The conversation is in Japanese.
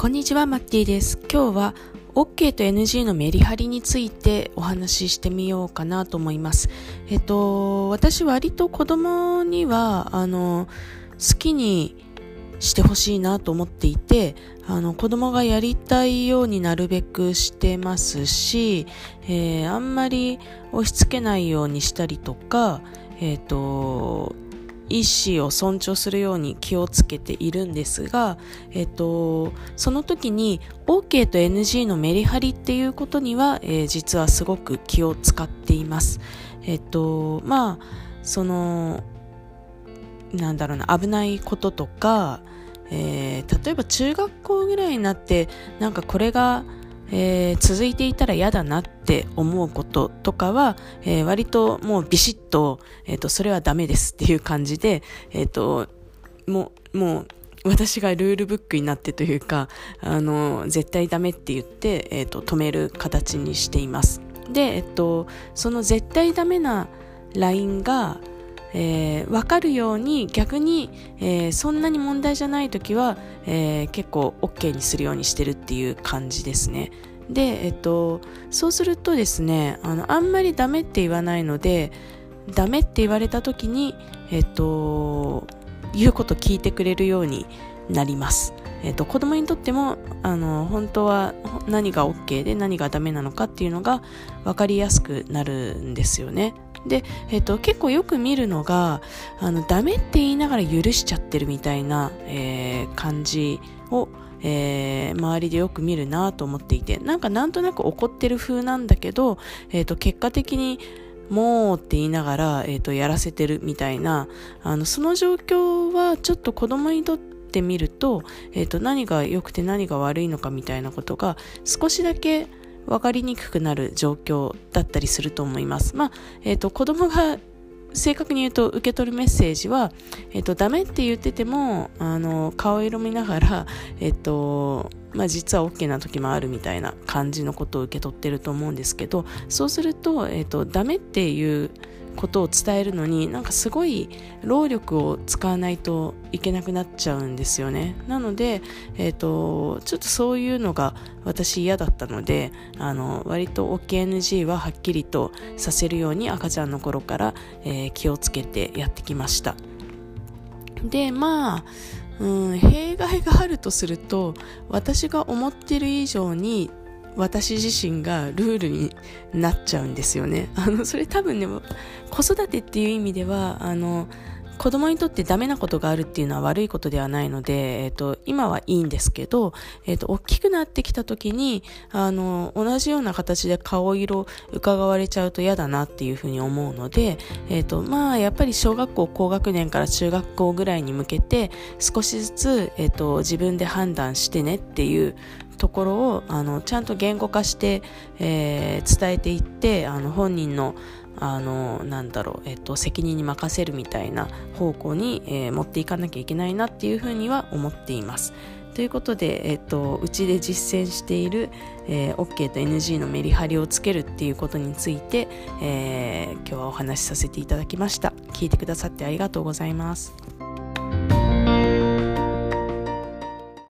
こんにちは、マッティです。今日は OK と NG のメリハリについてお話ししてみようかなと思います。えっと、私割と子供には、あの、好きにしてほしいなと思っていて、あの、子供がやりたいようになるべくしてますし、えー、あんまり押し付けないようにしたりとか、えっと、意思を尊重するように気をつけているんですが、えっと、その時に OK と NG のメリハリっていうことには、えー、実はすごく気を使っています。えっと、まあ、その、なんだろうな、危ないこととか、えー、例えば中学校ぐらいになって、なんかこれが、えー、続いていたら嫌だなって思うこととかは、えー、割ともうビシッと、えっ、ー、と、それはダメですっていう感じで、えっ、と、もう、もう、私がルールブックになってというか、あの、絶対ダメって言って、えっ、と、止める形にしています。で、えっと、その絶対ダメなラインが、えー、分かるように逆に、えー、そんなに問題じゃない時は、えー、結構 OK にするようにしてるっていう感じですね。で、えっと、そうするとですね、あの、あんまりダメって言わないので、ダメって言われた時に、えっと、言うこと聞いてくれるようになります。えっと、子供にとっても、あの、本当は何が OK で何がダメなのかっていうのが分かりやすくなるんですよね。で、えっと、結構よく見るのが、あの、ダメって言いながら許しちゃってるみたいな、えー、感じを、えー、周りでよく見るなと思っていて、なんかなんとなく怒ってる風なんだけど、えっと、結果的に、もうって言いながら、えっ、と、やらせてるみたいな、あの、その状況はちょっと子供にとってみると、えっ、と、何が良くて何が悪いのかみたいなことが少しだけ分かりにくくなる状況だったりすると思います。まあ、えっ、ー、と、子供が正確に言うと受け取るメッセージは、えっ、と、ダメって言ってても、あの、顔色見ながら、えっ、と、まあ、実は OK な時もあるみたいな感じのことを受け取ってると思うんですけど、そうすると、えっ、と、ダメっていうことを伝えるのになんかすごい労力を使わないといけなくなっちゃうんですよね。なので、えーと、ちょっとそういうのが私嫌だったのであの割と OKNG ははっきりとさせるように赤ちゃんの頃から、えー、気をつけてやってきました。でまあうん、弊害があるとすると私が思っている以上に私自身がルールになっちゃうんですよね。あの、それ多分ね、子育てっていう意味では、あの、子供にとってダメなことがあるっていうのは悪いことではないので、えっ、ー、と、今はいいんですけど、えっ、ー、と、大きくなってきた時に、あの、同じような形で顔色伺われちゃうと嫌だなっていうふうに思うので、えっ、ー、と、まあ、やっぱり小学校高学年から中学校ぐらいに向けて、少しずつ、えっ、と、自分で判断してねっていうところをあのちゃんと言語化して、えー、伝えていってあの本人のあのなんだろう、えっと、責任に任せるみたいな方向に、えー、持っていかなきゃいけないなっていうふうには思っています。ということで、えっと、うちで実践している、えー、OK と NG のメリハリをつけるっていうことについて、えー、今日はお話しさせていただきました。聞いてくださってありがとうございます。